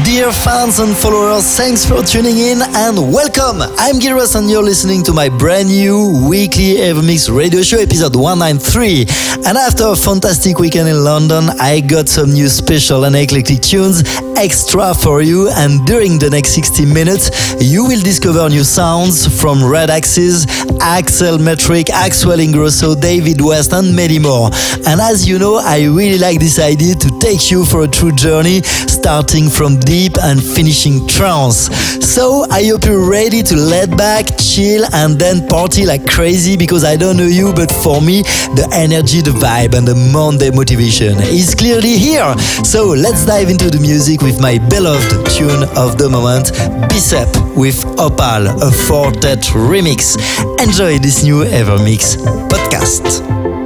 Dear fans and followers, thanks for tuning in and welcome. I'm Giras and you're listening to my brand new weekly Evermix radio show episode 193. And after a fantastic weekend in London, I got some new special and eclectic tunes extra for you. And during the next 60 minutes, you will discover new sounds from Red Axes, Axel Metric, Axwell Ingrosso, David West, and many more. And as you know, I really like this idea to take you for a true journey, starting from deep and finishing trance. So I hope you're ready to let back, chill, and then party like crazy because I don't know you, but for me, the energy, the vibe, and the Monday motivation is clearly here. So let's dive into the music with my beloved tune of the moment, Bicep with Opal, a Four Tet remix. Enjoy this new Evermix podcast.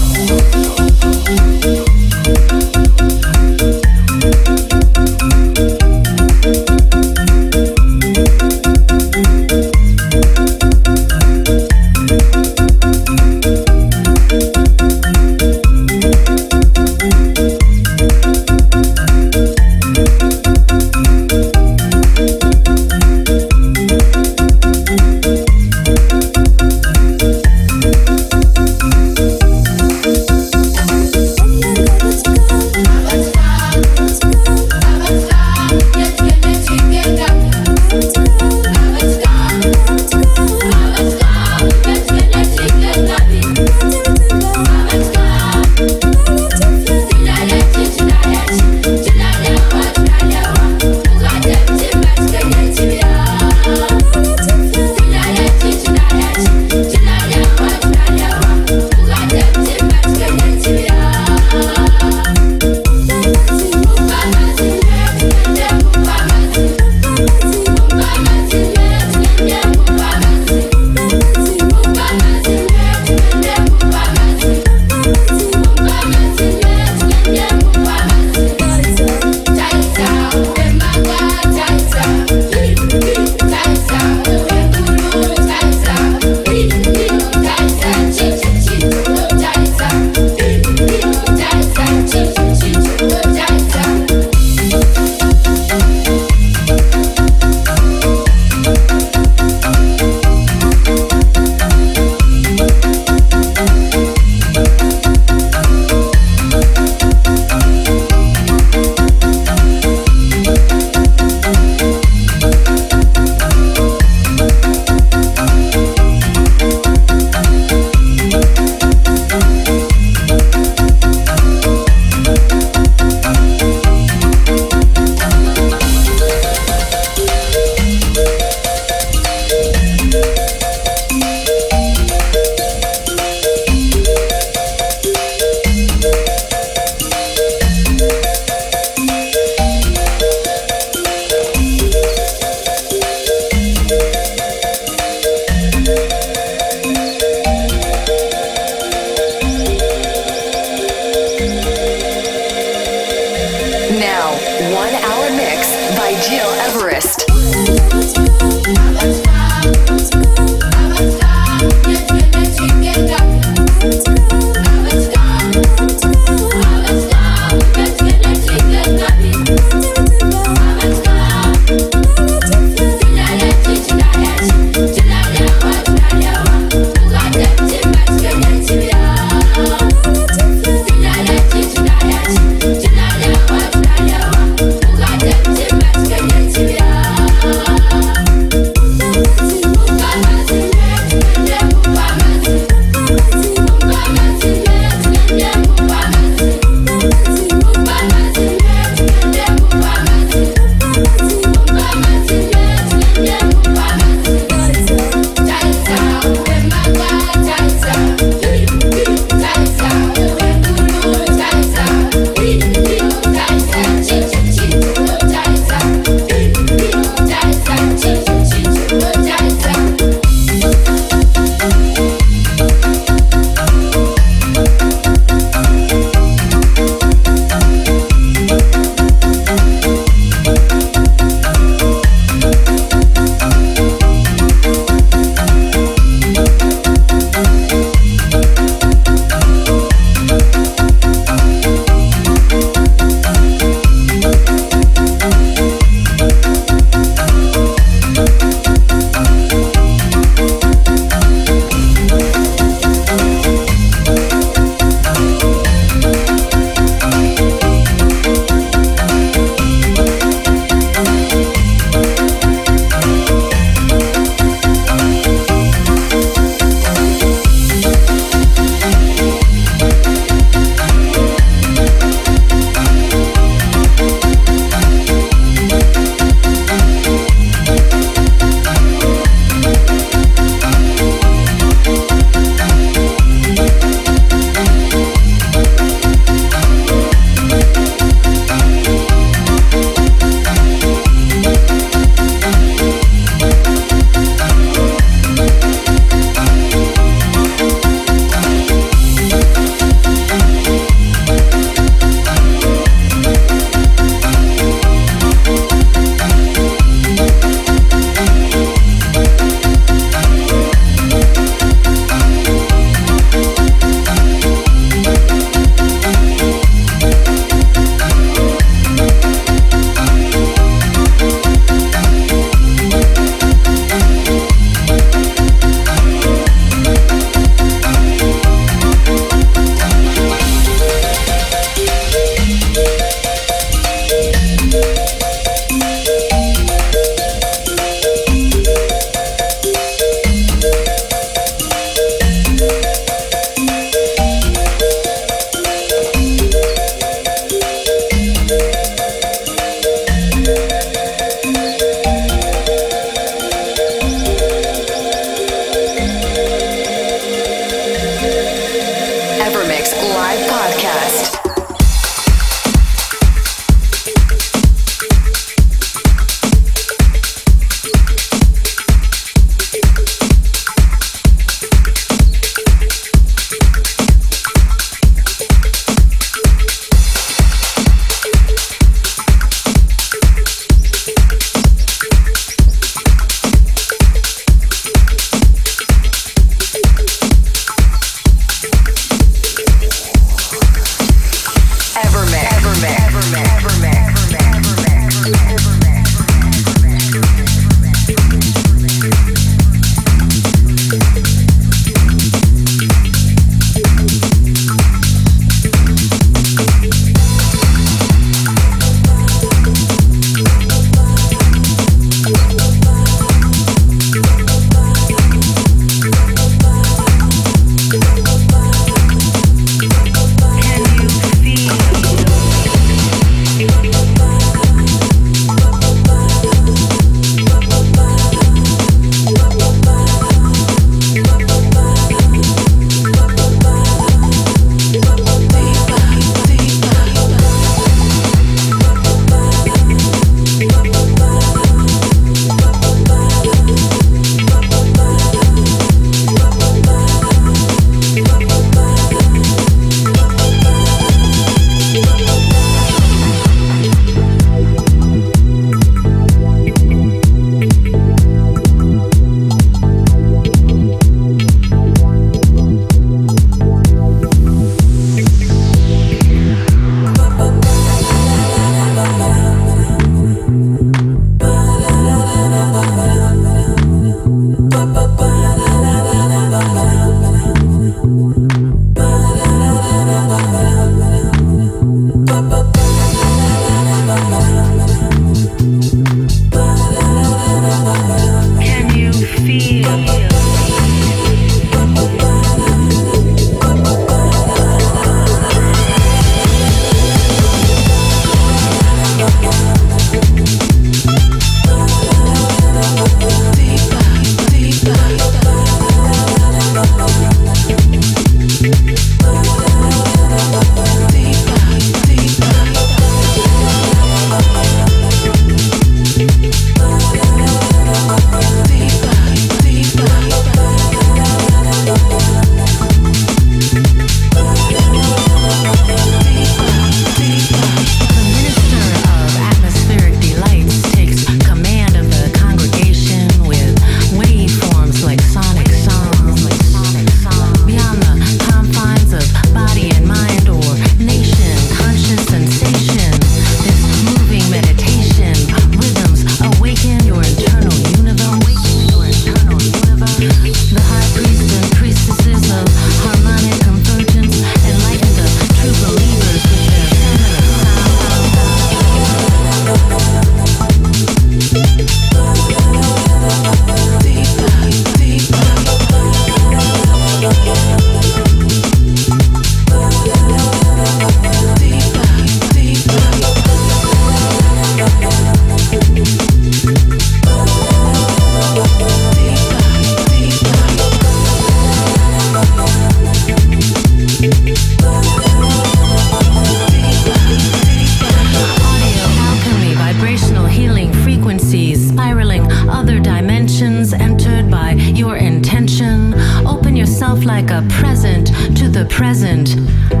The present.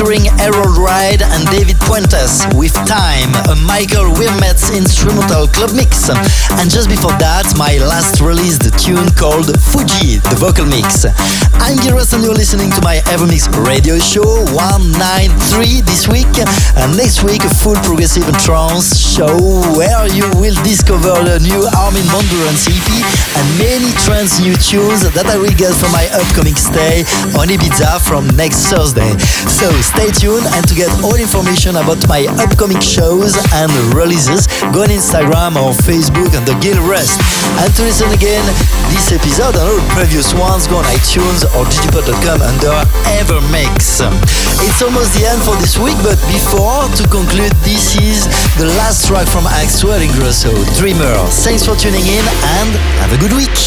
Featuring Harold Ride and David Puentes with Time, a Michael Wirmetz instrumental club mix. And just before that, my last release, the tune called Fuji, the vocal mix. I'm Giras and you're listening to my Evermix radio show 193 this week. And next week, a full progressive and trance show where you will discover the new Armin van Buuren's EP and many trance new tunes that I will get from my upcoming stay on Ibiza from next Thursday. So stay tuned and to get all information about my upcoming shows and releases, go on Instagram or Facebook under Gil Everest. And to listen again this episode and all previous ones, go on iTunes or digipod.com under Evermix. It's almost the end for this week, but before to conclude, this is the last track from Axwell Ingrosso, Dreamer. Thanks for tuning in and have a good week.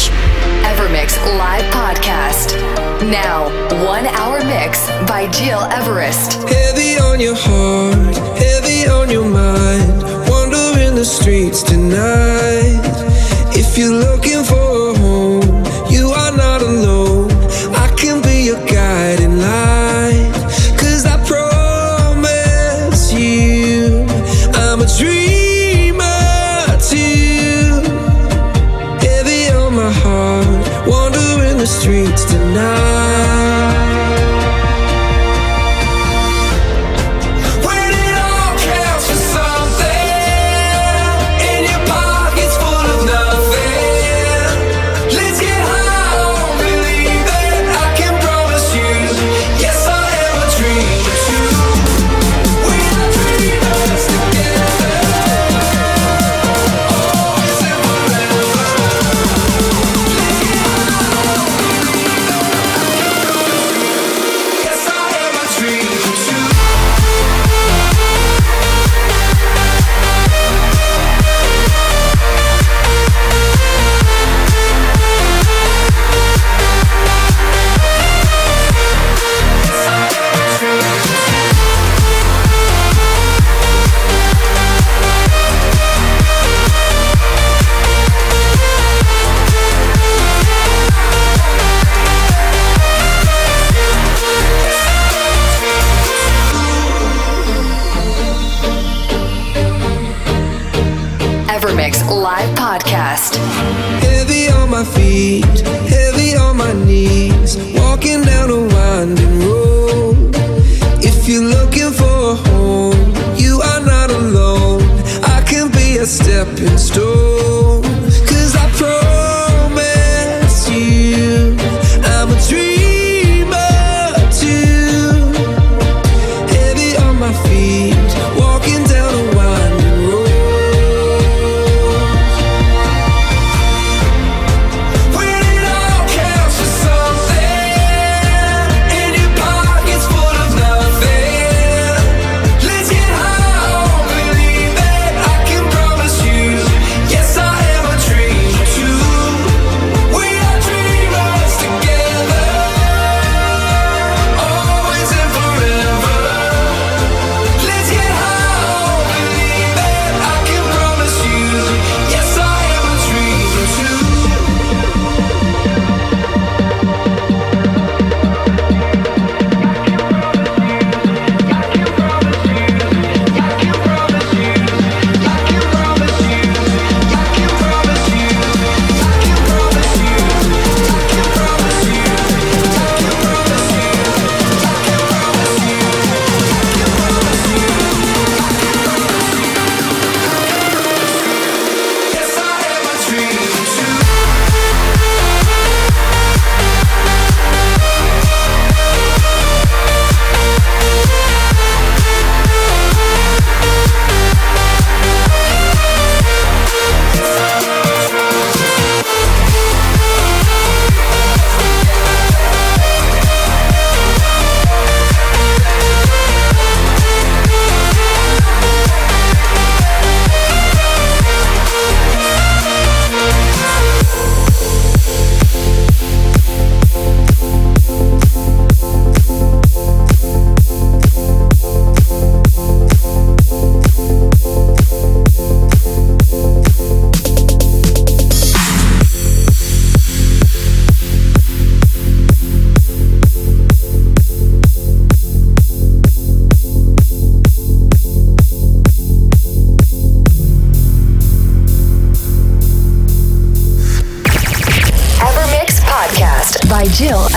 Evermix Live Podcast. Now, one hour mix by Gil Everest. Heavy on your heart, heavy on your mind. Wandering the streets tonight. If you're looking for streets